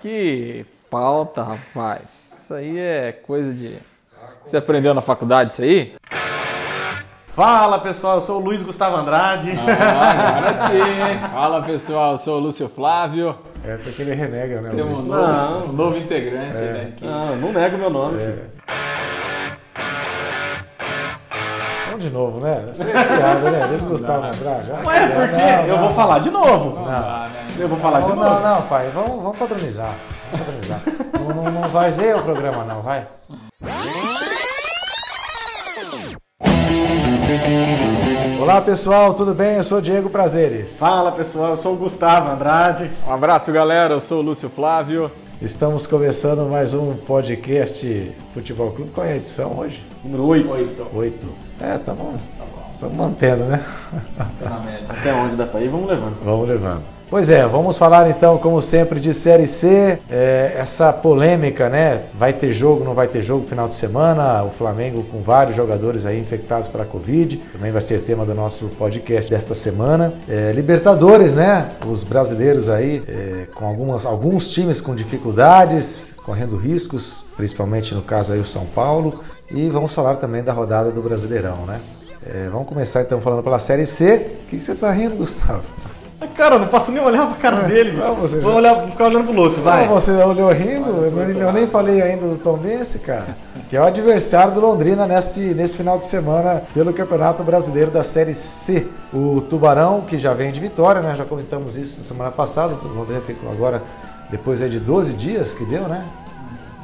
Que pauta, rapaz. Isso aí é coisa de. Você aprendeu na faculdade isso aí? Fala pessoal, eu sou o Luiz Gustavo Andrade. Ah, agora sim. Fala pessoal, eu sou o Lúcio Flávio. É porque ele renega, né? Temos um Luiz? novo, um novo integrante né, aqui. Ah, não nego meu nome, filho. Vamos de novo, né? Essa é piada, né? Luiz Gustavo Andrade. Ah, Ué, por quê? não, eu não. vou falar de novo. Não. Né? Eu vou falar de Não, novo. não, não, pai. Vamos, vamos padronizar. Vamos padronizar. não, não, não varzeia o programa, não, vai. Olá pessoal, tudo bem? Eu sou Diego Prazeres. Fala pessoal, eu sou o Gustavo Andrade. Um abraço, galera. Eu sou o Lúcio Flávio. Estamos começando mais um podcast Futebol Clube. Qual é a edição hoje? Número 8. Oito. É, tá bom. Estamos mantendo, né? Tá na média. Até onde dá pra ir, vamos levando. Vamos levando. Pois é, vamos falar então, como sempre, de Série C. É, essa polêmica, né? Vai ter jogo, não vai ter jogo final de semana. O Flamengo com vários jogadores aí infectados para a Covid. Também vai ser tema do nosso podcast desta semana. É, Libertadores, né? Os brasileiros aí é, com algumas, alguns times com dificuldades, correndo riscos, principalmente no caso aí o São Paulo. E vamos falar também da rodada do Brasileirão, né? É, vamos começar então falando pela Série C. O que que você tá rindo, Gustavo? Ai, Cara, eu não posso nem olhar pra cara dele, bicho. Não, você Vou já- olhar, ficar olhando pro Lúcio, vai. Não, você olhou rindo? Eu, nem- eu nem falei ainda do Tom Bense, cara. Que é o adversário do Londrina nesse, nesse final de semana pelo Campeonato Brasileiro da Série C. O Tubarão, que já vem de vitória, né? Já comentamos isso semana passada. O Londrina ficou agora, depois aí de 12 dias que deu, né?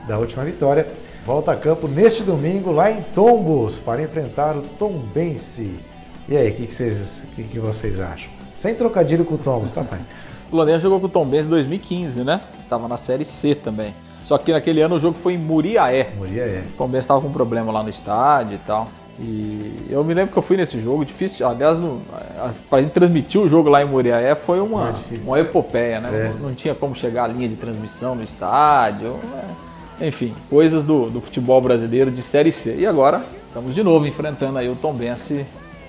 Da última vitória. Volta a campo neste domingo lá em Tombos para enfrentar o Tombense. E aí, o que, que, vocês, que, que vocês acham? Sem trocadilho com o Tombos, tá, pai? O Londrina jogou com o Tom Benz em 2015, né? Tava na Série C também. Só que naquele ano o jogo foi em Muriaé. Moria é. O Tom Benz estava com problema lá no estádio e tal. E eu me lembro que eu fui nesse jogo, difícil, aliás, no, para gente transmitir o jogo lá em Muriaé foi uma, É uma epopeia, né? É. Não, não tinha como chegar à linha de transmissão no estádio. é. Enfim, coisas do, do futebol brasileiro de Série C. E agora estamos de novo enfrentando aí o Tom Benz,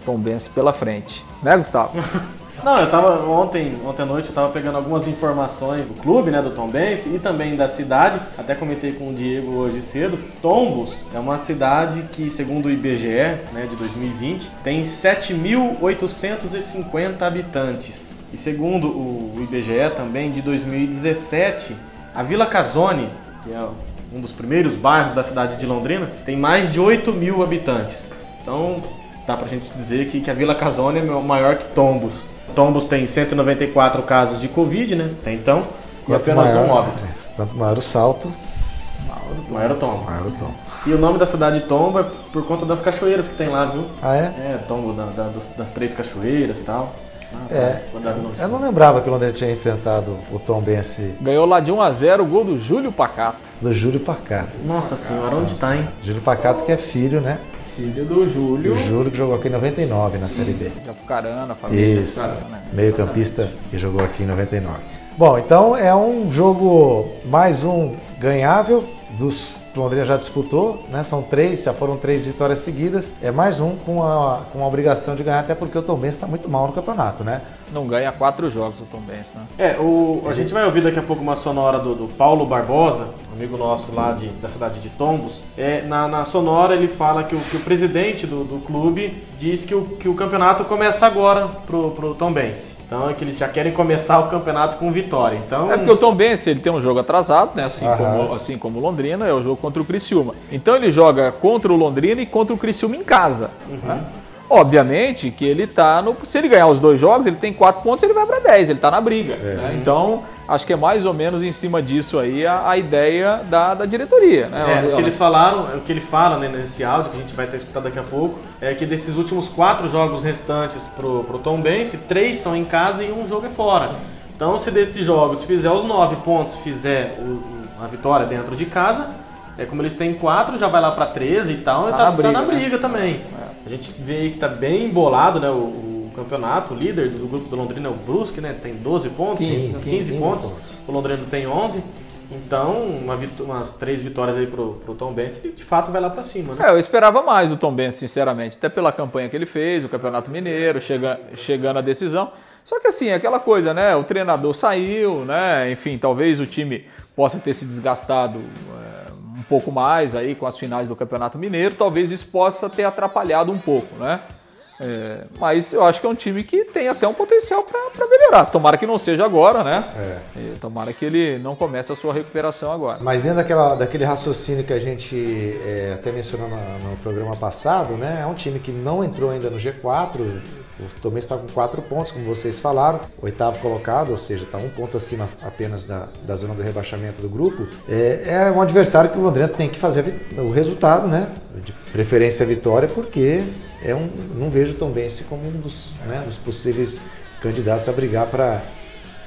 Tom Benz pela frente. Né, Gustavo? Não, eu tava ontem, ontem à noite eu tava pegando algumas informações do clube, né, do Tombense e também da cidade. Até comentei com o Diego hoje cedo. Tombos é uma cidade que, segundo o IBGE, né, de 2020, tem 7.850 habitantes. E segundo o IBGE também de 2017, a Vila Casone, que é um dos primeiros bairros da cidade de Londrina, tem mais de 8 mil habitantes. Então, dá pra gente dizer que, que a Vila Casone é maior que Tombos. Tombos tem 194 casos de Covid, né? Até então. E apenas um óbito. Quanto maior o salto, Maior o Tombo. maior o tom. E o nome da cidade de Tombo é por conta das cachoeiras que tem lá, viu? Ah, é? É, Tombo da- da- dos- das três cachoeiras e tal. Ah, É. tá, de novo. Eu não lembrava que o Londrina tinha enfrentado o Tom Bense Ganhou lá de 1 a 0 o gol do Júlio Pacato. do Júlio Pacato. Nossa senhora, onde tá, hein? Júlio Pacato que é filho, né? Filho do Júlio. O Júlio que jogou aqui em 99 na Série B. Japucarana, família Isso. Japucarana, né? Meio campista que jogou aqui em 99. Bom, então é um jogo mais um ganhável dos que o Londrina já disputou, né? São três, já foram três vitórias seguidas. É mais um com a, com a obrigação de ganhar, até porque o Tom está muito mal no campeonato, né? Não ganha quatro jogos o Tom Benz, né? É, o, a gente vai ouvir daqui a pouco uma sonora do, do Paulo Barbosa, amigo nosso lá de, da cidade de Tombos. É, na, na sonora ele fala que o, que o presidente do, do clube diz que o, que o campeonato começa agora pro, pro Tombense. Então é que eles já querem começar o campeonato com vitória. Então, É porque o Tom Benz ele tem um jogo atrasado, né? Assim, Aham. como, assim como o Londrina, é o jogo contra o Criciúma. Então ele joga contra o Londrina e contra o Criciúma em casa. né? Obviamente que ele tá no. Se ele ganhar os dois jogos, ele tem quatro pontos, ele vai para 10, ele tá na briga. né? Então, acho que é mais ou menos em cima disso aí a, a ideia da, da diretoria. Né? É, o que eles falaram, o que ele fala né, nesse áudio, que a gente vai estar escutando daqui a pouco, é que desses últimos quatro jogos restantes pro, pro Tom Bense, três são em casa e um jogo é fora. Então, se desses jogos fizer os nove pontos, fizer o- a vitória dentro de casa, é como eles têm quatro, já vai lá pra 13 e tal, Tá e tá, na tá briga, na né? briga também. A gente vê aí que tá bem embolado, né, o, o campeonato, o líder do grupo do Londrina é o Brusque, né, tem 12 pontos, 15, 15, 15 pontos. pontos. O Londrina tem 11. Então, uma umas três vitórias aí pro, pro Tom Benz, e de fato vai lá pra cima, né? É, eu esperava mais do Tom Benz, sinceramente, até pela campanha que ele fez, o Campeonato Mineiro, chega, chegando à decisão. Só que assim, aquela coisa, né? O treinador saiu, né? Enfim, talvez o time possa ter se desgastado é, pouco mais aí com as finais do Campeonato Mineiro, talvez isso possa ter atrapalhado um pouco, né? É, mas eu acho que é um time que tem até um potencial para melhorar. Tomara que não seja agora, né? É. tomara que ele não comece a sua recuperação agora. Mas dentro daquela, daquele raciocínio que a gente é, até mencionou no, no, programa passado, né? É um time que não entrou ainda no G4. O Tomé está com quatro pontos, como vocês falaram, oitavo colocado, ou seja, está um ponto acima apenas da, da zona do rebaixamento do grupo. É, é um adversário que o Londrina tem que fazer o resultado, né? De preferência a vitória, porque é um, não vejo tão bem esse como um dos, né, dos possíveis candidatos a brigar para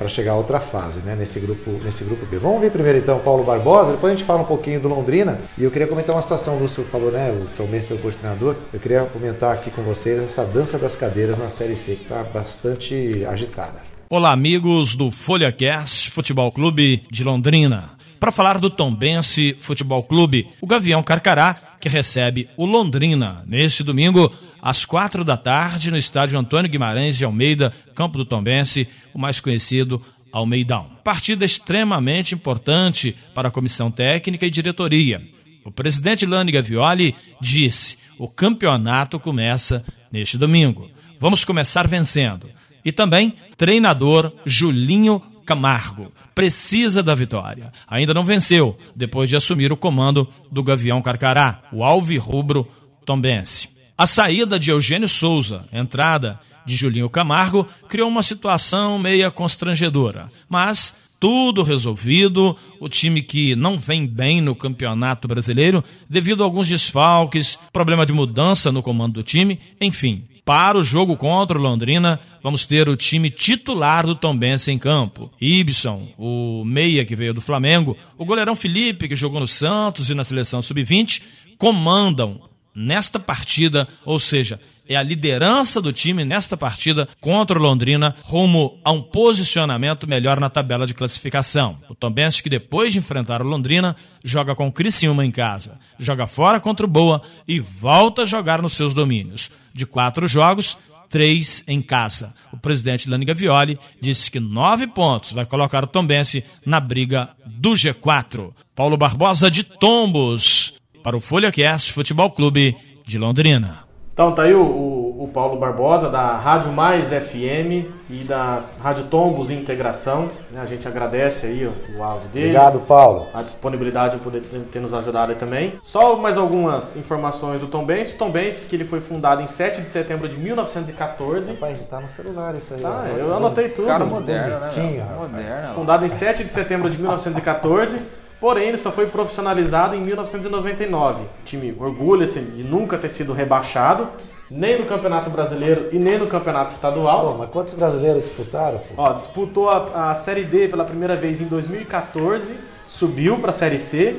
chegar a outra fase, né, nesse grupo, nesse grupo B. Vamos ver primeiro então Paulo Barbosa, depois a gente fala um pouquinho do Londrina, e eu queria comentar uma situação, o Lúcio falou, né, o Tom Mestre é o treinador, eu queria comentar aqui com vocês essa dança das cadeiras na Série C, que está bastante agitada. Olá, amigos do Folha Cast Futebol Clube de Londrina. Para falar do Tombense Futebol Clube, o Gavião Carcará, que recebe o Londrina neste domingo às quatro da tarde no estádio Antônio Guimarães de Almeida, campo do Tombense, o mais conhecido Almeidão. Partida extremamente importante para a comissão técnica e diretoria. O presidente Lani Gavioli disse: o campeonato começa neste domingo. Vamos começar vencendo. E também treinador Julinho Camargo precisa da vitória. Ainda não venceu depois de assumir o comando do Gavião Carcará, o Alvirrubro Tombense. A saída de Eugênio Souza, entrada de Julinho Camargo, criou uma situação meia constrangedora, mas tudo resolvido. O time que não vem bem no Campeonato Brasileiro devido a alguns desfalques, problema de mudança no comando do time, enfim. Para o jogo contra o Londrina, vamos ter o time titular do Tombense em campo. Ibson, o meia que veio do Flamengo, o goleirão Felipe, que jogou no Santos e na seleção sub-20, comandam nesta partida, ou seja, é a liderança do time nesta partida contra o Londrina, rumo a um posicionamento melhor na tabela de classificação. O Tombense, que depois de enfrentar o Londrina, joga com o Criciúma em casa, joga fora contra o Boa e volta a jogar nos seus domínios. De quatro jogos, três em casa. O presidente Lani Gavioli disse que nove pontos vai colocar o Tombense na briga do G4. Paulo Barbosa de Tombos para o Folha Cast Futebol Clube de Londrina. Então tá aí o, o, o, Paulo Barbosa da Rádio Mais FM e da Rádio Tombos Integração. A gente agradece aí o, o áudio dele. Obrigado, Paulo. A disponibilidade de poder ter nos ajudado aí também. Só mais algumas informações do Tom Benz. O Tom Benz, que ele foi fundado em 7 de setembro de 1914. Rapaz, tá no celular isso aí. Tá, eu anotei tudo. Cara moderno, né? Moderno. Fundado em 7 de setembro de 1914. Porém, ele só foi profissionalizado em 1999. O time orgulha-se de nunca ter sido rebaixado, nem no Campeonato Brasileiro e nem no Campeonato Estadual. Pô, mas quantos brasileiros disputaram? Pô? Ó, disputou a, a Série D pela primeira vez em 2014, subiu para a Série C,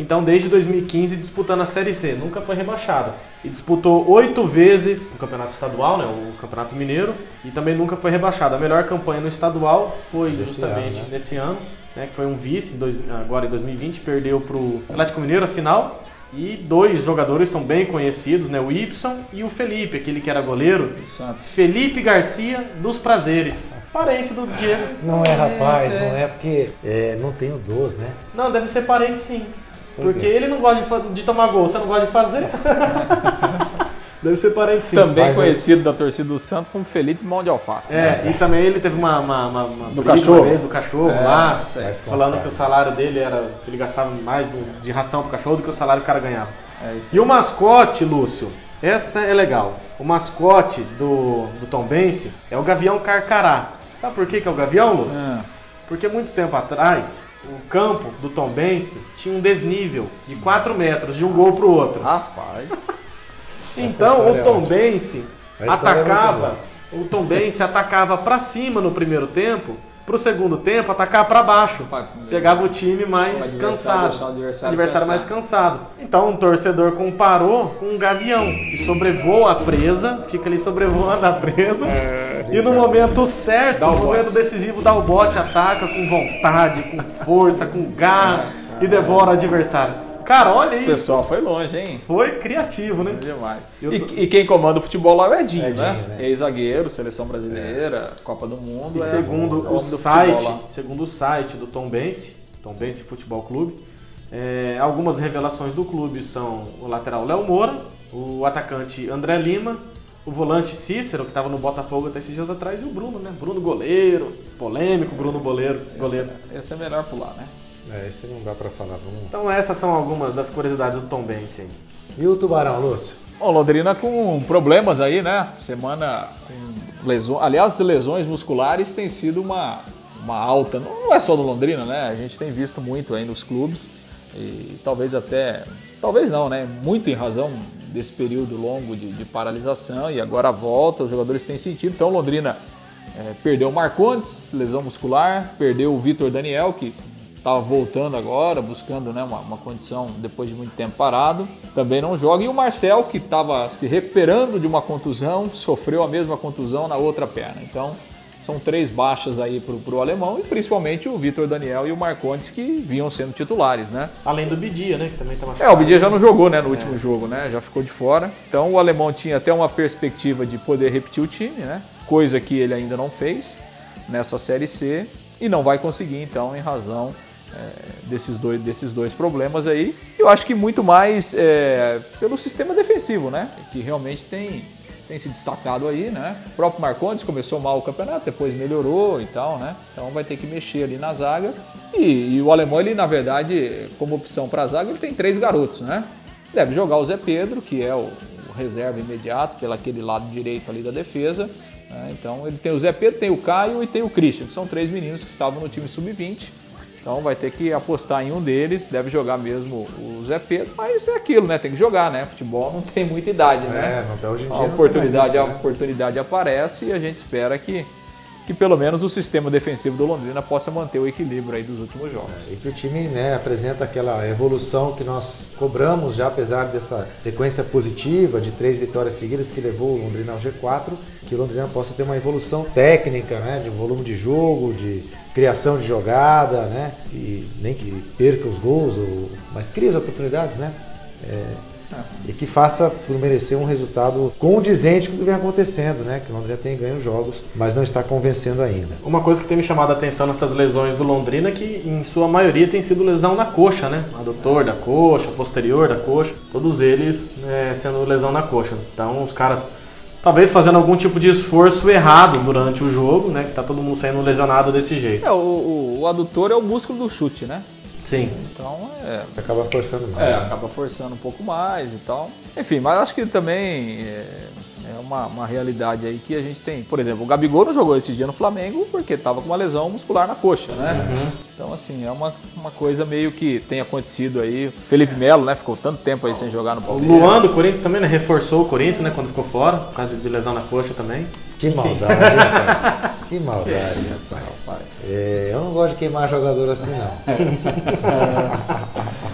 então desde 2015 disputando a Série C, nunca foi rebaixado. E disputou oito vezes o Campeonato Estadual, né, o Campeonato Mineiro, e também nunca foi rebaixado. A melhor campanha no estadual foi justamente ano, né? nesse ano né, que foi um vice dois, agora em 2020, perdeu para o Atlético Mineiro a final. E dois jogadores são bem conhecidos, né? O Y e o Felipe, aquele que era goleiro. Felipe Garcia dos Prazeres, parente do Diego. Não é, rapaz, é. não é porque é, não tem o dos, né? Não, deve ser parente sim. porque ele não gosta de, de tomar gol, você não gosta de fazer? Deve ser parente sim. Também Mas é- conhecido é... da torcida do Santos como Felipe Mão de Alface. É, né? e também ele teve uma, uma, uma, uma do cachorro. Vez, do cachorro é, lá, falando que o salário dele era. que ele gastava mais do, de ração pro cachorro do que o salário que o cara ganhava. É e o mascote, Lúcio, essa é legal. O mascote do, do Tom Bense é o Gavião Carcará. Sabe por que, que é o Gavião, Lúcio? É. Porque muito tempo atrás, o campo do Tom Bense tinha um desnível de 4 metros de um gol pro outro. Rapaz. Então o Tom Bense atacava, é o Tom Bense atacava para cima no primeiro tempo, para o segundo tempo atacar para baixo. Pegava o time mais cansado, adversário, adversário mais cansado. Então um torcedor comparou com um gavião que sobrevoa a presa, fica ali sobrevoando a presa. É, e no momento certo, no momento decisivo, dá o bote, ataca com vontade, com força, com garra e devora o adversário. Cara, olha isso. O pessoal foi longe, hein? Foi criativo, né? Demais. Tô... E, e, quem comanda o futebol lá é o Edinho, Edinho né? né? Ex-zagueiro, seleção brasileira, é. Copa do Mundo. E é segundo o, o site, segundo o site do Tom Bense, Tombense Futebol Clube. É, algumas revelações do clube são o lateral Léo Moura, o atacante André Lima, o volante Cícero, que estava no Botafogo até esses dias atrás, e o Bruno, né? Bruno goleiro, polêmico, Bruno goleiro. goleiro. Esse, esse é melhor pular, né? É, esse não dá pra falar. Vamos... Então essas são algumas das curiosidades do Tom Benz aí. E o Tubarão, Lúcio? Bom, Londrina com problemas aí, né? Semana com lesões. Aliás, lesões musculares tem sido uma, uma alta. Não é só do Londrina, né? A gente tem visto muito aí nos clubes. E talvez até. Talvez não, né? Muito em razão desse período longo de, de paralisação e agora volta, os jogadores têm sentido. Então, Londrina é, perdeu o Marcondes, lesão muscular, perdeu o Vitor Daniel, que estava voltando agora, buscando né, uma, uma, condição depois de muito tempo parado, também não joga. E o Marcel, que estava se recuperando de uma contusão, sofreu a mesma contusão na outra perna. Então, são três baixas aí para o alemão e principalmente o Vitor Daniel e o Marcondes que vinham sendo titulares, né? Além do Bidia, né? Que também estava É, o Bidia já não jogou, né? No é. último jogo, né? Já ficou de fora. Então o alemão tinha até uma perspectiva de poder repetir o time, né? Coisa que ele ainda não fez nessa Série C e não vai conseguir, então, em razão é, desses, dois, desses dois problemas aí. Eu acho que muito mais é, pelo sistema defensivo, né? Que realmente tem tem se destacado aí, né? O próprio Marcondes começou mal o campeonato, depois melhorou e tal, né? Então vai ter que mexer ali na zaga. E, e o alemão, ele na verdade, como opção para a zaga, ele tem três garotos, né? Deve jogar o Zé Pedro, que é o, o reserva imediato, pelo aquele lado direito ali da defesa. Né? Então ele tem o Zé Pedro, tem o Caio e tem o Christian, que são três meninos que estavam no time sub-20 então vai ter que apostar em um deles, deve jogar mesmo o Zé Pedro, mas é aquilo, né? Tem que jogar, né? Futebol não tem muita idade, né? É, não tem hoje em dia. A oportunidade, isso, né? a oportunidade aparece e a gente espera que que pelo menos o sistema defensivo do Londrina possa manter o equilíbrio aí dos últimos jogos. É, e que o time né, apresenta aquela evolução que nós cobramos já, apesar dessa sequência positiva de três vitórias seguidas que levou o Londrina ao G4, que o Londrina possa ter uma evolução técnica, né, de volume de jogo, de criação de jogada, né, e nem que perca os gols, ou, mas cria as oportunidades, né. É, e que faça por merecer um resultado condizente com o que vem acontecendo, né? Que o Londrina tem ganho jogos, mas não está convencendo ainda. Uma coisa que tem me chamado a atenção nessas lesões do Londrina é que, em sua maioria, tem sido lesão na coxa, né? Adutor da coxa, posterior da coxa, todos eles é, sendo lesão na coxa. Então, os caras talvez fazendo algum tipo de esforço errado durante o jogo, né? Que tá todo mundo saindo lesionado desse jeito. É, o, o, o adutor é o músculo do chute, né? Sim. Então, é. Acaba forçando mais. É, acaba forçando um pouco mais e tal. Enfim, mas acho que também é, é uma, uma realidade aí que a gente tem. Por exemplo, o Gabigol não jogou esse dia no Flamengo porque estava com uma lesão muscular na coxa, né? Uhum. Então, assim, é uma, uma coisa meio que tem acontecido aí. Felipe Melo, né? Ficou tanto tempo aí sem jogar no Palmeiras. O Luan do Corinthians também, né? Reforçou o Corinthians, né? Quando ficou fora, por causa de lesão na coxa também. Que maldade, cara. Que maldade, rapaz. É, eu não gosto de queimar jogador assim, não.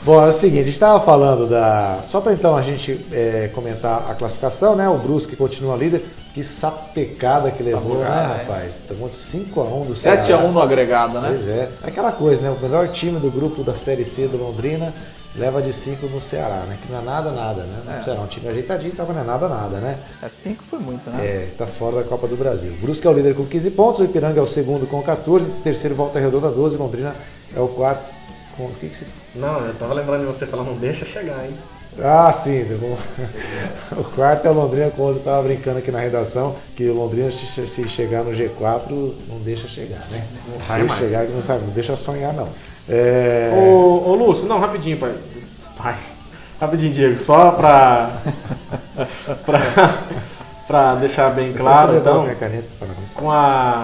é. Bom, é o seguinte, a gente estava falando da. Só para então a gente é, comentar a classificação, né? O Brusque continua líder. Que sapecada que levou, né, é. rapaz? Tomou de 5x1 do 7x1 no agregado, né? Pois é. Aquela coisa, né? O melhor time do grupo da Série C do Londrina leva de 5 no Ceará, né? Que não é nada, nada, né? É. O Ceará é um time ajeitadinho, tava não é nada, nada, né? É 5 foi muito, né? É, tá fora da Copa do Brasil. Brusque é o líder com 15 pontos, o Ipiranga é o segundo com 14, terceiro Volta Redonda 12, Londrina é o quarto com... O que que você... Não, eu tava lembrando de você falar, não deixa chegar, hein? Ah, sim. O quarto é o Londrina com 11. Eu tava brincando aqui na redação que o Londrina, se chegar no G4, não deixa chegar, né? Não sai mais. chegar, não sabe, não deixa sonhar, não. É... Ô, ô Lúcio, não, rapidinho, pai. pai. Rapidinho, Diego, só pra. pra, pra deixar bem claro, então. Com a.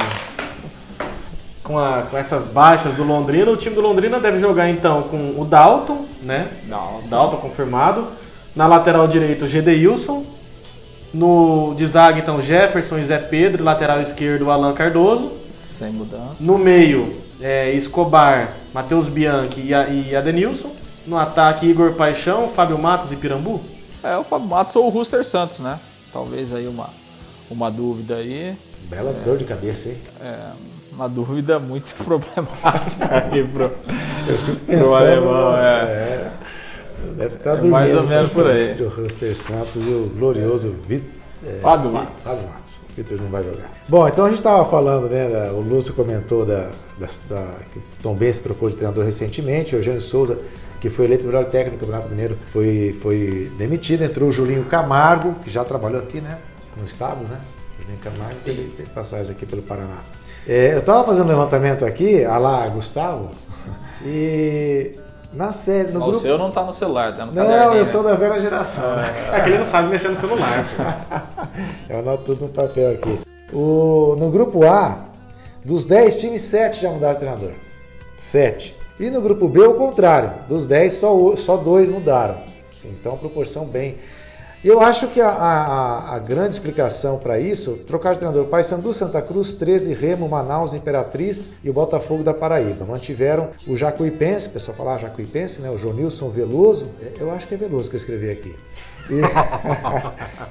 Com, a, com essas baixas do Londrina, o time do Londrina deve jogar então com o Dalton, né? Dalton, Dalton confirmado. Na lateral direito, o Gedeilson. No de zaga, então, Jefferson e Zé Pedro. Lateral esquerdo, Alan Cardoso. Sem mudança. No meio, é, Escobar, Matheus Bianchi e, e Adenilson. No ataque, Igor Paixão, Fábio Matos e Pirambu? É, o Fábio Matos ou o Ruster Santos, né? Talvez aí uma, uma dúvida aí. Bela é, dor de cabeça, hein? É, uma dúvida muito problemática aí pro, pro alemão. É. é. Deve estar é mais ou menos por aí. O Ruster Santos e o glorioso Vitor. É, Fábio Matos. Fábio Matos. Peters não vai jogar. Bom, então a gente estava falando, né? da- o Lúcio comentou da, da, da- que o Tom Benz trocou de treinador recentemente, o Eugênio Souza, que foi eleito o melhor técnico do Campeonato Mineiro, foi, foi demitido. Entrou o Julinho Camargo, que já trabalhou aqui, né? No estado, né? Julinho Camargo teve, teve passagem aqui pelo Paraná. É, eu estava fazendo um levantamento aqui, a lá Gustavo, e na série, no O grupo. seu não tá no celular, tá no Não, caderninho, eu né? sou da velha geração. né? É que ele não sabe mexer no celular. Eu anoto tudo no papel aqui. O, no grupo A, dos 10 times, 7 já mudaram de treinador. 7. E no grupo B, o contrário. Dos 10, só, o- só dois mudaram. Sim, então, proporção bem. Eu acho que a, a- a grande explicação para isso, trocar de treinador, Paysandu, Santa Cruz, 13, Remo, Manaus, Imperatriz e o Botafogo da Paraíba. Mantiveram o Jacuipense, o pessoal fala ah, Jacuipense, né? o Jonilson Veloso, eu acho que é Veloso que eu escrevi aqui. E,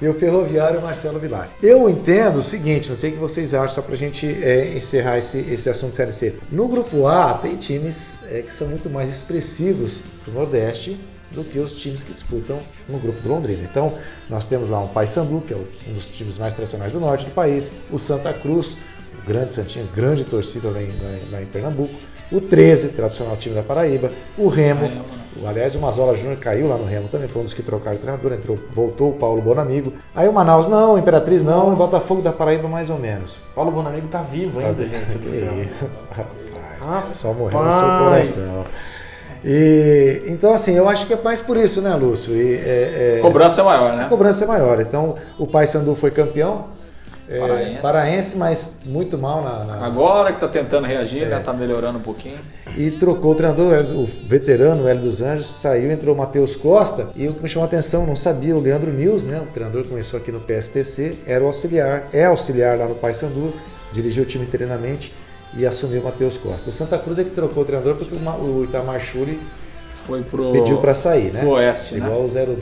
e o Ferroviário Marcelo Vilar. Eu entendo o seguinte, não sei o que vocês acham, só para a gente é, encerrar esse, esse assunto Série C. No grupo A, tem times é, que são muito mais expressivos do Nordeste do que os times que disputam no grupo do Londrina. Então, nós temos lá um Paysandu, que é um dos times mais tradicionais do norte do país, o Santa Cruz, o grande Santinho, grande torcida lá em, lá em- Pernambuco, o 13, tradicional time da Paraíba, o Remo, o, aliás, o Mazola Júnior caiu lá no Remo também, foi um dos que trocaram o treinador, entrou, voltou o Paulo Bonamigo. Aí o Manaus não, o Imperatriz não, o Botafogo da Paraíba mais ou menos. Paulo Bonamigo tá vivo ainda, gente do céu. Rapaz. Só morreu no seu coração. E, então, assim, eu acho que é mais por isso, né, Lúcio? E, é, é, A cobrança é maior, a né? cobrança é maior. Então, o Paysandu foi campeão, é, Paraense. paraense, mas muito mal na, na- Agora que tá tentando reagir, É. né? Tá melhorando um pouquinho. E trocou o treinador, o Hélio- o veterano, o Hélio dos Anjos, saiu, entrou o Matheus Costa. E o que me chamou a atenção, não sabia, o Leandro Mills, né? O treinador que começou aqui no PSTC, era o auxiliar, é auxiliar lá no Paysandu, dirigiu o time internamente e assumiu o Matheus Costa. O Santa Cruz é que trocou o treinador porque o Ma- o Itamar Churi Foi pro. pediu para sair, né? pro Oeste, né? Igual o 0,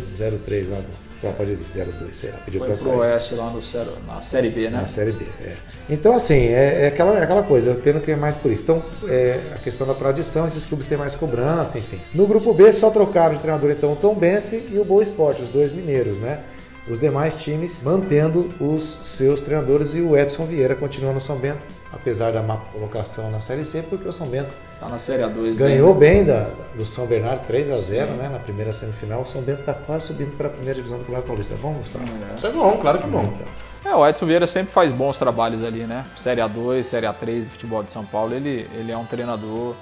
03 lá do Tropa de Elite, 02, sei lá, pediu Foi para pro sair. Oeste lá no, na Série B, né? Na Série B. é. Então, assim, é, é aquela, é aquela coisa, eu tendo que ir mais por isso. Então, é, a questão da tradição, esses clubes têm mais cobrança, enfim. No grupo B, só trocaram de treinador, então, o Tom Bense e o Boa Esporte, os dois mineiros, né? Os demais times mantendo os seus treinadores e o Edson Vieira continua no São Bento, apesar da má colocação na Série C, porque o São Bento Tá na Série A2. ganhou bem. bem da, do São Bernardo 3 a 0 né, na primeira semifinal. O São Bento está quase subindo para a primeira divisão do Campeonato Paulista. Vamos, Gustavo? Isso é bom, claro que é bom. É, o Edson Vieira sempre faz bons trabalhos ali, né? Série A2, Série A3 do futebol de São Paulo. Ele, ele é um treinador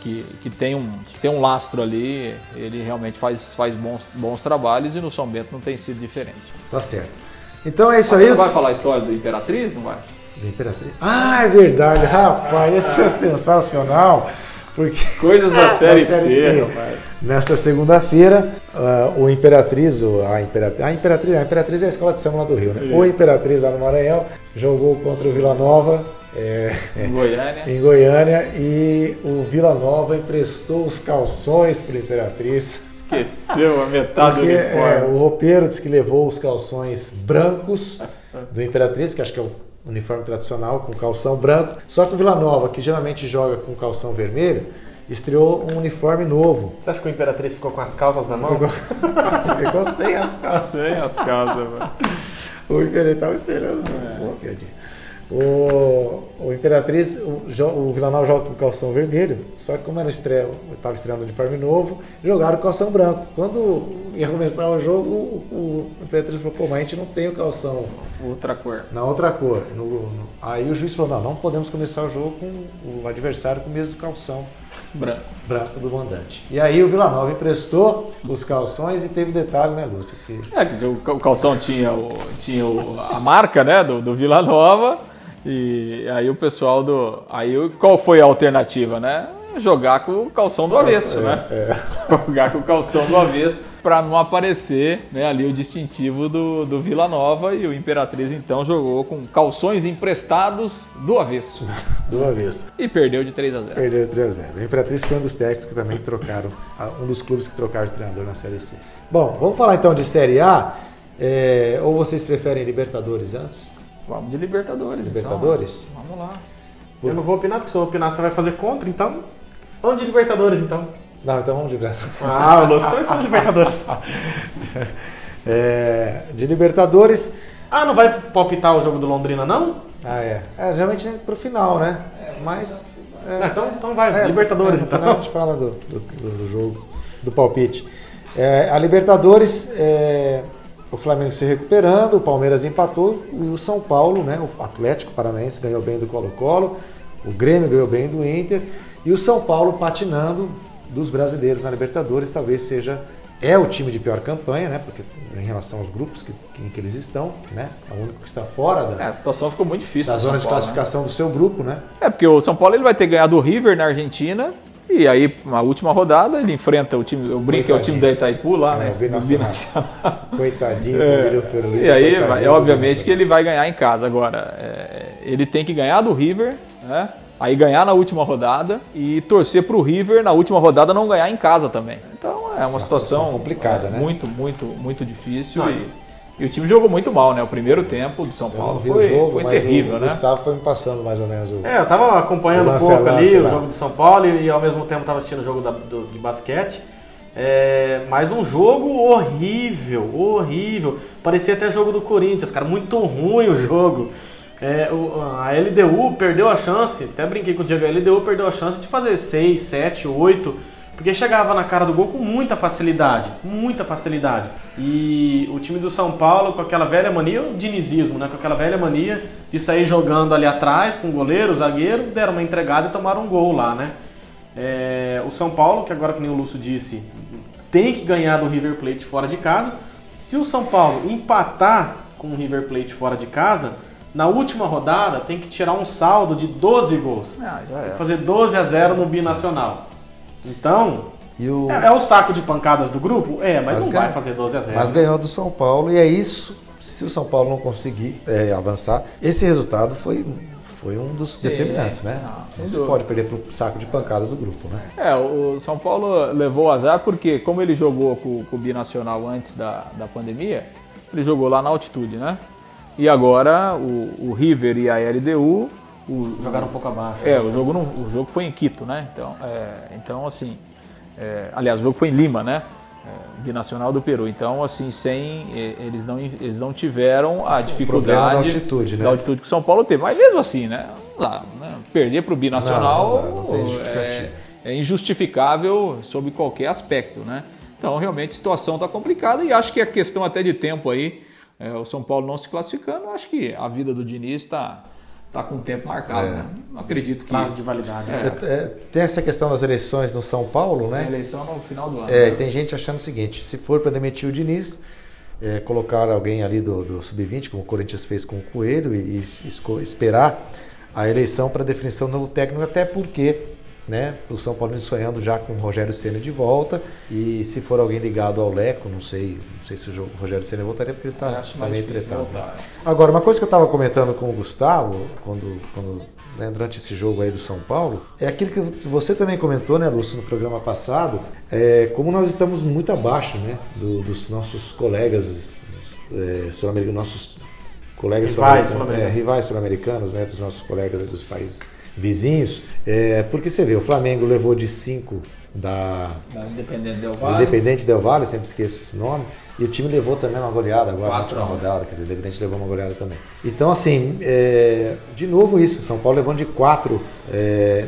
que, que, tem um, que tem um lastro ali. Ele realmente faz, faz bons, bons trabalhos e no São Bento não tem sido diferente. Tá certo. Então é isso Você aí. não vai falar a história do Imperatriz? Não vai? Da Imperatriz. Ah, é verdade, rapaz, isso é sensacional. Porque Coisas da Série, Da Série C, C. rapaz. nesta segunda-feira, ah, o Imperatriz, a Imperatriz, a Imperatriz, a Imperatriz é a escola de samba lá do Rio, né? O Imperatriz lá no Maranhão jogou contra o Vila Nova é, Em Goiânia. em Goiânia e o Vila Nova emprestou os calções para Imperatriz. Esqueceu a metade Porque do é, uniforme. o roupeiro disse que levou os calções brancos do Imperatriz, que acho que é o uniforme tradicional, com calção branco. Só que o Vila Nova, que geralmente joga com calção vermelho, estreou um uniforme novo. Você acha que o Imperatriz ficou com as calças na mão? Ficou sem as calças. Sem as casas, velho. O Imperatriz estava esperando. Boa piadinha. O, o Imperatriz, o, o Vila Nova joga com calção vermelho, só que como era estreia, estava estreando uniforme novo, jogaram calção branco. Quando ia começar o jogo, o, o Imperatriz falou, pô, mas a gente não tem o calção Outra cor. na outra cor. No- no- aí o juiz falou, não, não podemos começar o jogo com o adversário com o mesmo calção Branco. branco do mandante. E aí o Vila Nova emprestou os calções e teve detalhe, né, Lúcio? Que É, o calção tinha, o, tinha o- a marca, né, do, do Vila Nova. E aí o pessoal do. Aí o- qual foi a alternativa, né? Jogar com o calção do avesso, né? Jogar com o calção do avesso para não aparecer né, ali o distintivo do, do Vila Nova. E o Imperatriz então jogou com calções emprestados do avesso. de uma vez. E perdeu de 3 a 0. Perdeu 3 a 0. A Imperatriz foi um dos técnicos que também trocaram, um dos clubes que trocaram de treinador na Série C. Bom, vamos falar então de Série A. É, ou vocês preferem Libertadores antes? Vamos de Libertadores. então. Libertadores? Vamos lá. Eu não vou opinar, porque se eu opinar você vai fazer contra, então. Vamos de Libertadores, então. Não, então vamos de graça. Ah, o Lúcio também fala de Libertadores. É, de Libertadores, Ah, não vai palpitar o jogo do Londrina, não? Ah, é. é geralmente é pro final, né? Mas. Ah, então, então vai, É, Libertadores é, no então. final a gente fala do, do, do- do jogo, do palpite. É, a Libertadores, é, o Flamengo se recuperando, o Palmeiras empatou e o São Paulo, né, o Atlético Paranaense ganhou bem do Colo-Colo, o Grêmio ganhou bem do Inter e o São Paulo patinando dos brasileiros na Libertadores, talvez seja é o time de pior campanha, né, porque em relação aos grupos que, em que eles estão, né, é o único que está fora da, É, a situação ficou muito difícil. da zona de né? classificação do seu grupo, né? É, porque o São Paulo ele vai ter ganhado do River na Argentina. E aí, na última rodada, ele enfrenta o time, eu brinco que é o time da Itaipu lá, É, né? Binacional. Coitadinho, É. E aí, do obviamente que ele vai ganhar em casa. Agora, é, ele tem que ganhar do River, né? Aí ganhar na última rodada e torcer para o River na última rodada não ganhar em casa também. Então é uma, situação, situação complicada, é, né? Muito, muito, muito difícil. Não, e, e o time jogou muito mal, né? O primeiro tempo do São Paulo foi, o jogo, foi terrível, o né? Gustavo foi me passando mais ou menos o. É, eu tava acompanhando O um pouco ali o jogo do São Paulo e, e ao mesmo tempo tava assistindo o jogo da- do- de basquete. É, mas um jogo horrível, horrível. Parecia até jogo do Corinthians, cara, muito ruim o jogo. É, o- a LDU perdeu a chance, até brinquei com o Diego, a LDU perdeu a chance de fazer 6, 7, 8, porque chegava na cara do gol com muita facilidade, muita facilidade. E o time do São Paulo com aquela velha mania, o dinizismo, né? Com aquela velha mania de sair jogando ali atrás com o goleiro, o zagueiro, deram uma entregada e tomaram um gol lá, né? É, o São Paulo, que agora que nem o Lúcio disse, tem que ganhar do River Plate fora de casa. Se o São Paulo empatar com o River Plate fora de casa, na última rodada tem que tirar um saldo de 12 gols. Ah, é. fazer 12 a 0 no binacional. Então, E o... é, é o saco de pancadas do grupo? É, mas, Mas não ganha. vai fazer 12 a 0. Mas ganhou do São Paulo e é isso. Se o São Paulo não conseguir é, avançar, esse resultado foi, foi um dos Sim, determinantes, né? não, se pode perder para o saco de pancadas do grupo, né? É, o São Paulo levou azar porque, como ele jogou com, com o Binacional antes da, da pandemia, ele jogou lá na altitude, né? E agora o, o River e a LDU. O, Jogaram um pouco abaixo. É, o jogo, não, o jogo foi em Quito, né? Então, é, então assim. é, aliás, o jogo foi em Lima, né? É, Binacional do Peru. Então, assim, sem. Eles não, eles não tiveram a dificuldade. da altitude, né? Da altitude que o São Paulo teve. Mas mesmo assim, né? Não dá, né? Perder para o Binacional Não, não dá, é, é injustificável sob qualquer aspecto, né? Então, realmente, a situação está complicada e acho que é questão até de tempo aí. é, o São Paulo não se classificando, acho que a vida do Diniz está tá com o tempo marcado. É. né? Não acredito que Prazo de validade. É. né? É, tem essa questão das eleições no São Paulo, a né? eleição no final do ano. É, né? tem gente achando o seguinte: se for para demitir o Diniz, é, colocar alguém ali do, do sub-20, como o Corinthians fez com o Coelho, e, esco- esperar a eleição para definição do novo técnico, até porque né, o São Paulo sonhando já com o Rogério Ceni de volta. E se for alguém ligado ao Leco, não sei, não sei se o Rogério Ceni voltaria, porque ele está tá meio tretado. voltar. Agora, uma coisa que eu estava comentando com o Gustavo, quando, quando né, durante esse jogo aí do São Paulo, é aquilo que você também comentou, né, Lúcio, no programa passado, é, como nós estamos muito abaixo né, do- dos nossos colegas é, sul-americanos, nossos colegas Rivais sul-americanos, é, rivais sul-americanos, né, dos nossos colegas dos países vizinhos, é, porque você vê, o Flamengo levou de 5 da, Da Independente Del do Valle. Independente Del Valle, sempre esqueço esse nome. E o time levou também uma goleada agora na Quatro rodada, quer dizer, o Independente levou uma goleada também. Então, assim, é, de novo isso, São Paulo levando de 4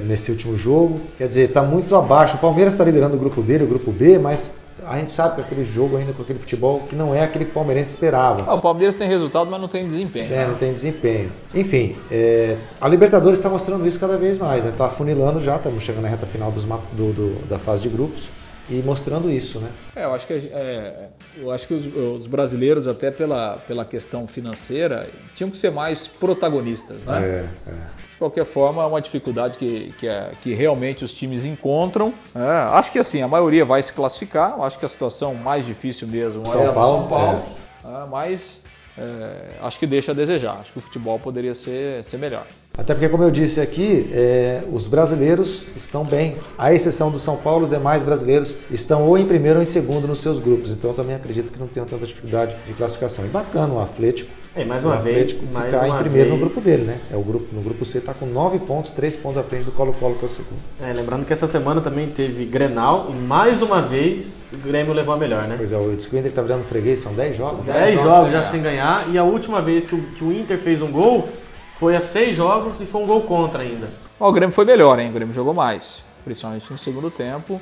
nesse último jogo. Quer dizer, está muito abaixo. O Palmeiras está liderando o grupo dele, o grupo B, mas a gente sabe que aquele jogo ainda com aquele futebol que não é aquele que o Palmeirense esperava. Ah, o Palmeiras tem resultado, mas não tem desempenho. É, né? não tem desempenho. Enfim, é, a Libertadores está mostrando isso cada vez mais, né? Está afunilando já, estamos chegando na reta final dos, do- do- da fase de grupos e mostrando isso, né? É, eu acho que, é, eu acho que os, os brasileiros, até pela, pela questão financeira, tinham que ser mais protagonistas, né? É, é. De qualquer forma, é uma dificuldade que, que, é- que realmente os times encontram. É, acho que assim, a maioria vai se classificar. Acho que a situação mais difícil mesmo São é a do Paulo, São Paulo. É, mas é, acho que deixa a desejar. Acho que o futebol poderia ser, ser melhor. Até porque, como eu disse aqui, é, os brasileiros estão bem. À exceção do São Paulo, os demais brasileiros estão ou em primeiro ou em segundo nos seus grupos. Então, eu também acredito que não tenham tanta dificuldade de classificação. E bacana o Atlético. É, mais uma o Atlético vez, mais ficar uma em primeiro vez. no grupo dele, né? É o grupo, no grupo C está com nove pontos, três pontos à frente do Colo-Colo, que é o segundo. É, lembrando que essa semana também teve Grenal e mais uma vez o Grêmio levou a melhor, né? Pois é, o que Inter está virando freguês, são dez jogos. né? 10 jogos já ganhar. sem ganhar e a última vez que o, que o Inter fez um gol foi a 6 jogos e foi um gol contra ainda. O Grêmio foi melhor, hein? O Grêmio jogou mais, principalmente no segundo tempo.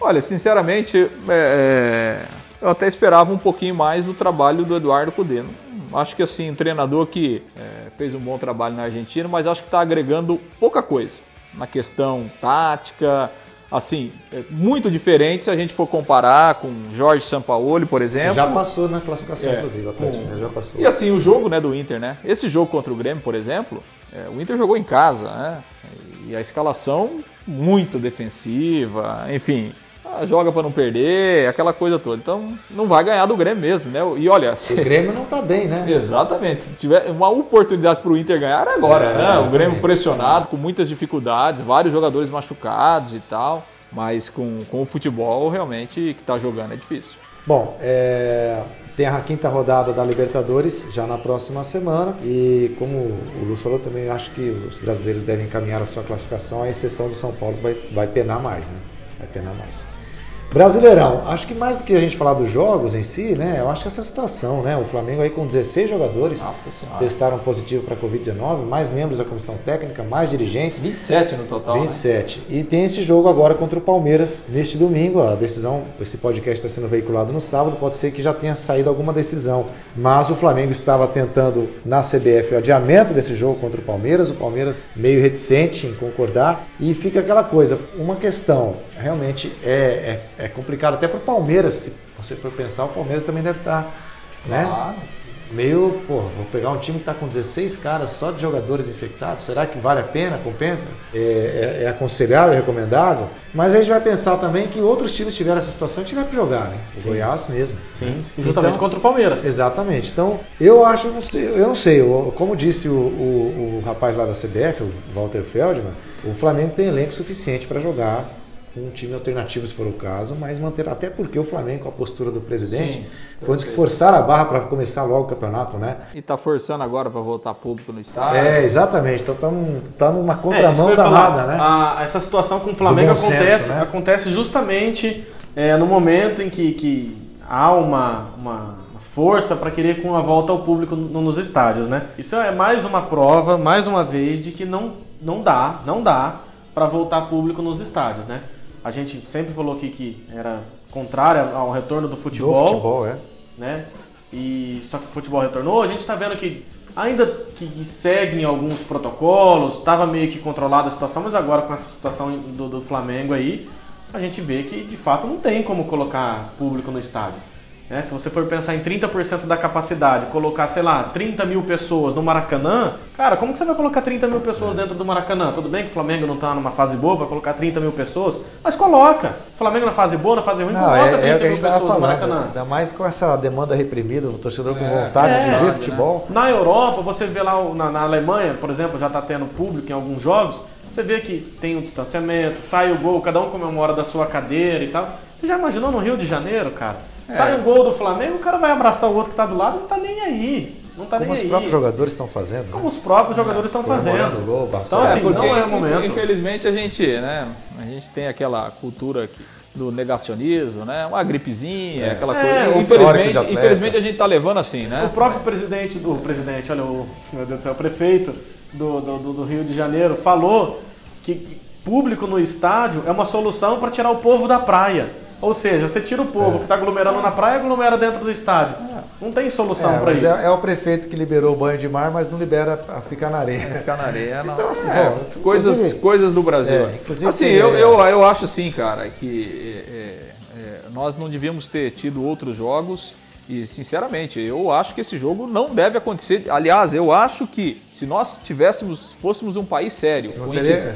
Olha, sinceramente, é, é, eu até esperava um pouquinho mais do trabalho do Eduardo Cudê. Acho que assim, um treinador que é, fez um bom trabalho na Argentina, mas acho que está agregando pouca coisa na questão tática. Assim, é muito diferente se a gente for comparar com Jorge Sampaoli, por exemplo. Já passou na classificação, É, inclusive, Atlético, né? já passou. E assim, o jogo né, do Inter, né? Esse jogo contra o Grêmio, por exemplo, é, o Inter jogou em casa, né? E a escalação muito defensiva, enfim, joga para não perder, aquela coisa toda. Então, não vai ganhar do Grêmio mesmo, né? E olha, O Grêmio não está bem, né? Exatamente. Se tiver uma oportunidade para o Inter ganhar, agora, É, né? O. Grêmio pressionado, com muitas dificuldades, vários jogadores machucados e tal. Mas com, com o futebol, realmente, que está jogando é difícil. Bom, é, tem a quinta rodada da Libertadores já na próxima semana e como o Lu falou também acho que os brasileiros devem encaminhar a sua classificação, à exceção do São Paulo que vai, vai penar mais, né? Vai penar mais. Brasileirão, acho que mais do que a gente falar dos jogos em si, né? Eu acho que essa situação, né? O Flamengo aí com 16 jogadores testaram positivo para Covid-19, mais membros da comissão técnica, mais dirigentes. 27 no total, né? 27. E tem esse jogo agora contra o Palmeiras neste domingo. A decisão, esse podcast está sendo veiculado no sábado, pode ser que já tenha saído alguma decisão. Mas o Flamengo estava tentando na CBF o adiamento desse jogo contra o Palmeiras. O Palmeiras meio reticente em concordar. E fica aquela coisa, uma questão realmente é, é, é complicado até para o Palmeiras. Se você for pensar, o Palmeiras também deve estar. Né? Claro. Meio, pô, vou pegar um time que está com 16 caras só de jogadores infectados, será que vale a pena, compensa? É, é, é aconselhável, é recomendável? Mas a gente vai pensar também que outros times tiveram essa situação e tiveram que jogar, né? O Goiás mesmo. Sim. Justamente Então- contra o Palmeiras. Exatamente. Então, eu acho, não sei- eu não sei, eu- como disse o, o- o rapaz lá da CBF, o Walter Feldman, o Flamengo tem elenco suficiente para jogar um time alternativo, se for o caso, mas manter, até porque o Flamengo, com a postura do presidente, Sim, foi um dos que forçaram a barra para começar logo o campeonato, né? E tá forçando agora para voltar público no estádio. É, exatamente. Então estamos tá numa É, contramão ia danada, né? A- essa situação com o Flamengo senso, acontece, né? acontece justamente é, no momento em que, que há uma, uma força para querer com a volta ao público no- nos estádios, né? Isso é mais uma prova, mais uma vez, de que não, não dá, não dá para voltar público nos estádios, né? A gente sempre falou aqui que era contrário ao retorno do Do futebol, futebol, é. né? E só que o futebol retornou, a gente está vendo que ainda que, que seguem alguns protocolos, estava meio que controlada a situação, mas agora com essa situação do, do Flamengo aí, a gente vê que de fato não tem como colocar público no estádio. Né? Se você for pensar em 30% da capacidade, colocar, sei lá, 30 mil pessoas no Maracanã, cara, como que você vai colocar 30 mil pessoas dentro do Maracanã? Tudo bem que o Flamengo não está numa fase boa para colocar 30 mil pessoas, mas coloca. O Flamengo na fase boa, na fase ruim, Não, coloca é, 30 é o que a mil gente pessoas no falando. Maracanã. Ainda mais com essa demanda reprimida, o torcedor com É, vontade é, de ver né? futebol. Na Europa, você vê lá na, na Alemanha, por exemplo, já está tendo público em alguns jogos. Você vê que tem um distanciamento, sai o gol, cada um comemora da sua cadeira e tal. Você já imaginou no Rio de Janeiro, cara? É. Sai um gol do Flamengo, o cara vai abraçar o outro que tá do lado, não tá nem aí. Não tá Como nem os aí. próprios jogadores estão fazendo. Como né? os próprios jogadores estão fazendo. o gol, Então, assim, porque, não é o momento. Infelizmente a gente, né, a gente tem aquela cultura aqui do negacionismo, né? Uma gripezinha, aquela É, coisa. o de Infelizmente, infelizmente a gente tá levando assim, O né? próprio presidente do o presidente, olha o meu Deus do céu, o prefeito do, do, do- do Rio de Janeiro falou que público no estádio é uma solução para tirar o povo da praia. Ou seja, você tira o povo que está aglomerando na praia e aglomera dentro do estádio. Não tem solução É, para isso. é, é o prefeito que liberou o banho de mar, mas não libera a ficar na areia. Ficar na areia, não. Então, assim, É, bom, coisas, inclusive- coisas do Brasil. É, assim, eu, é, eu, eu acho assim, cara, que é, é, nós não devíamos ter tido outros jogos. E, sinceramente, eu acho que esse jogo não deve acontecer. Aliás, eu acho que se nós tivéssemos, fôssemos um país sério, com, enti- é,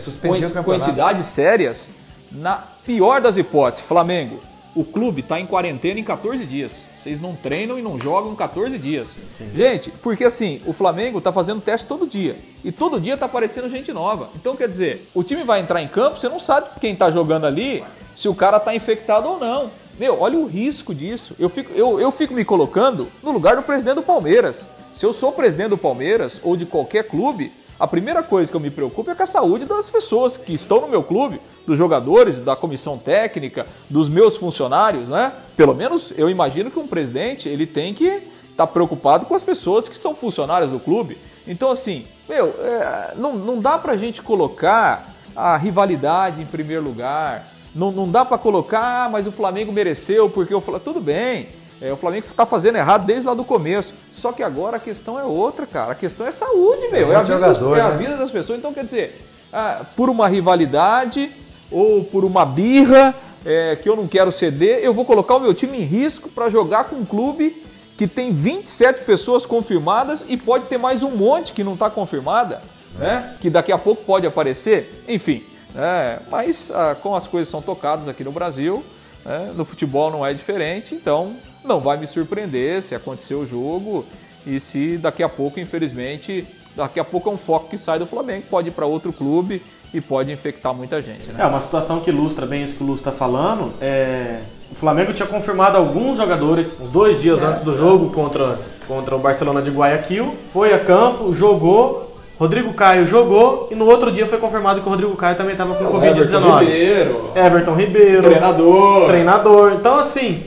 com com entidades sérias, na pior das hipóteses, Flamengo, o clube está em quarentena em 14 dias. Vocês não treinam e não jogam 14 dias. Sim. Gente, porque assim, o Flamengo está fazendo teste todo dia. E todo dia está aparecendo gente nova. Então, quer dizer, o time vai entrar em campo, você não sabe quem está jogando ali, se o cara está infectado ou não. Meu, olha o risco disso. Eu fico, eu, eu fico me colocando no lugar do presidente do Palmeiras. Se eu sou presidente do Palmeiras ou de qualquer clube, a primeira coisa que eu me preocupo é com a saúde das pessoas que estão no meu clube, dos jogadores, da comissão técnica, dos meus funcionários, né? Pelo menos eu imagino que um presidente ele tem que estar tá preocupado com as pessoas que são funcionários do clube. Então, assim, meu, é, não, não dá pra gente colocar a rivalidade em primeiro lugar. Não, não dá para colocar, ah, mas o Flamengo mereceu, porque eu falo, tudo bem. É, o Flamengo está fazendo errado desde lá do começo. Só que agora a questão é outra, cara. A questão é saúde, meu. É, é, a, vida jogador, das, é a né? vida das pessoas. Então, quer dizer, ah, por uma rivalidade ou por uma birra é, que eu não quero ceder, eu vou colocar o meu time em risco para jogar com um clube que tem 27 pessoas confirmadas e pode ter mais um monte que não está confirmada, né? Que daqui a pouco pode aparecer. Enfim, é, mas ah, como as coisas são tocadas aqui no Brasil, é, no futebol não é diferente, então não vai me surpreender se acontecer o jogo e se daqui a pouco, infelizmente, daqui a pouco é um foco que sai do Flamengo, pode ir para outro clube e pode infectar muita gente. Né? É, uma situação que ilustra bem isso que o Lúcio está falando. É... O Flamengo tinha confirmado alguns jogadores uns dois dias é, antes do jogo contra, contra o Barcelona de Guayaquil. Foi a campo, jogou. Rodrigo Caio jogou e no outro dia foi confirmado que o Rodrigo Caio também estava com Covid-19. Everton Ribeiro. Everton Ribeiro. Treinador. Treinador. Então, assim,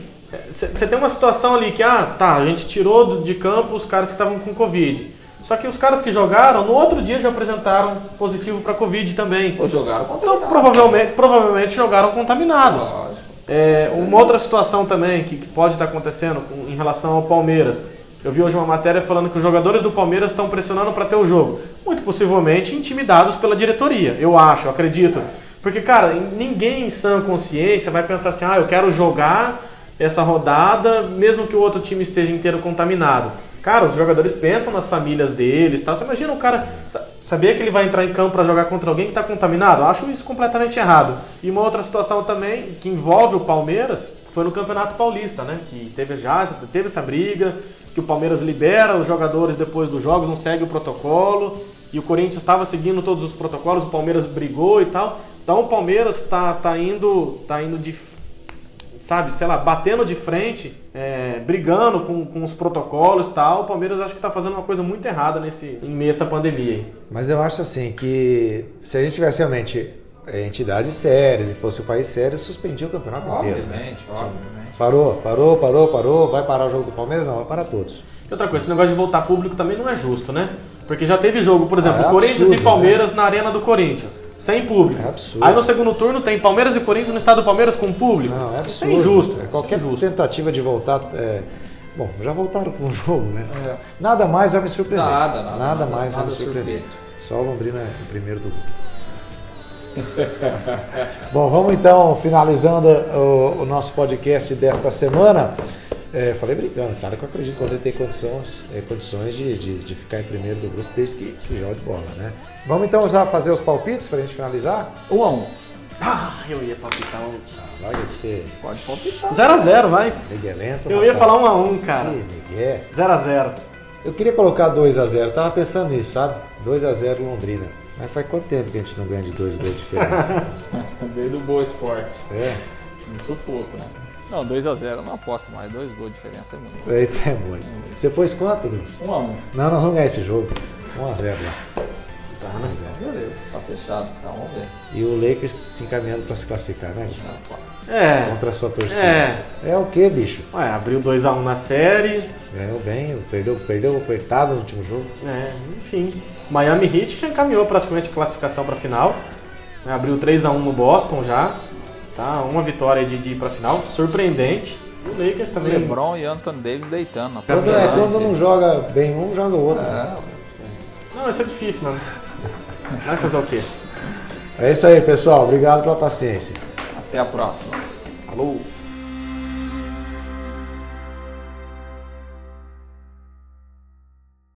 você tem uma situação ali que, ah, tá, a gente tirou de campo os caras que estavam com Covid. Só que os caras que jogaram, no outro dia já apresentaram positivo para Covid também. Ou jogaram Então, provavelmente, provavelmente jogaram contaminados. É, uma outra situação também que, que pode estar acontecendo com, em relação ao Palmeiras. Eu vi hoje uma matéria falando que os jogadores do Palmeiras estão pressionando para ter o jogo. Muito possivelmente intimidados pela diretoria. Eu acho, eu acredito. Porque, cara, ninguém em sã consciência vai pensar assim, ah, eu quero jogar essa rodada, mesmo que o outro time esteja inteiro contaminado. Cara, os jogadores pensam nas famílias deles, tá? Você imagina o cara saber que ele vai entrar em campo para jogar contra alguém que está contaminado? Eu acho isso completamente errado. E uma outra situação também que envolve o Palmeiras foi no Campeonato Paulista, né? Que teve já teve essa briga, que o Palmeiras libera os jogadores depois dos jogos, não segue o protocolo. E o Corinthians estava seguindo todos os protocolos, o Palmeiras brigou e tal. Então o Palmeiras está tá indo, tá indo de sabe, sei lá, batendo de frente, é, brigando com, com os protocolos e tal, o Palmeiras acho que está fazendo uma coisa muito errada nesse, em meio a essa pandemia. Mas eu acho assim que se a gente tivesse realmente é, entidades sérias e fosse o país sério, suspendia o campeonato obviamente, inteiro. Obviamente, obviamente. Parou, parou, parou, parou, vai parar o jogo do Palmeiras? Não, vai parar todos. E outra coisa, esse negócio de voltar público também não é justo, né? Porque já teve jogo, por exemplo, ah, é Corinthians absurdo, e Palmeiras né? na Arena do Corinthians, sem público. É absurdo. Aí no segundo turno tem Palmeiras e Corinthians no estado do Palmeiras com público. Não, é absurdo. Isso é injusto. É qualquer é injusto. tentativa de voltar. É... Bom, já voltaram com o jogo, né? É. Nada mais vai me surpreender. Nada, nada. Nada, mais nada vai me surpreender. Só o Londrina é o primeiro do grupo. Bom, vamos então finalizando o, o nosse podcast desta semana. É, falei brincando, cara, que eu acredito que ele tem condições, é, condições de, de, de, ficar em primeiro do grupo desde que, que jogue bola, né? Vamos então já fazer os palpites para a gente finalizar? Um a um. Ah, eu ia palpitar um. Ah, vai ser. Pode palpitar. 0x0, vai. Miguelento. Eu ia falar 1 um a 1 um, cara. Miguel. 0x0. Eu queria colocar 2x0, tava pensando nisso, sabe? 2x0 Londrina. Mas faz quanto tempo que a gente não ganha de dois gols de diferença? Desde o Boa Esporte. É. Um sufoco, né? Não, 2x0, não aposto mais. Dois gols de diferença é muito. Eita, é muito. Você pôs quanto, Luiz? 1x1. Um não, nós vamos ganhar esse jogo. 1x0 lá. Tá, beleza, tá fechado. Então vamos ver. E o Lakers se encaminhando para se classificar, né, Gustavo? É. Contra a sua torcida. É. É o que, bicho? Ué, abriu 2x1 na série. Ganhou bem, perdeu, perdeu apertado no último jogo. É, enfim. Miami Heat já encaminhou praticamente a classificação para a final. Abriu 3x1 no Boston já. Tá? Uma vitória de, de ir pra final, surpreendente. O Lakers também. LeBron e Anthony Davis deitando. Quando, é, quando não joga bem um, joga o outro. É. Não, isso é difícil, mano. Vai fazer o quê? É isso aí, pessoal. Obrigado pela paciência. Até a próxima. Falou!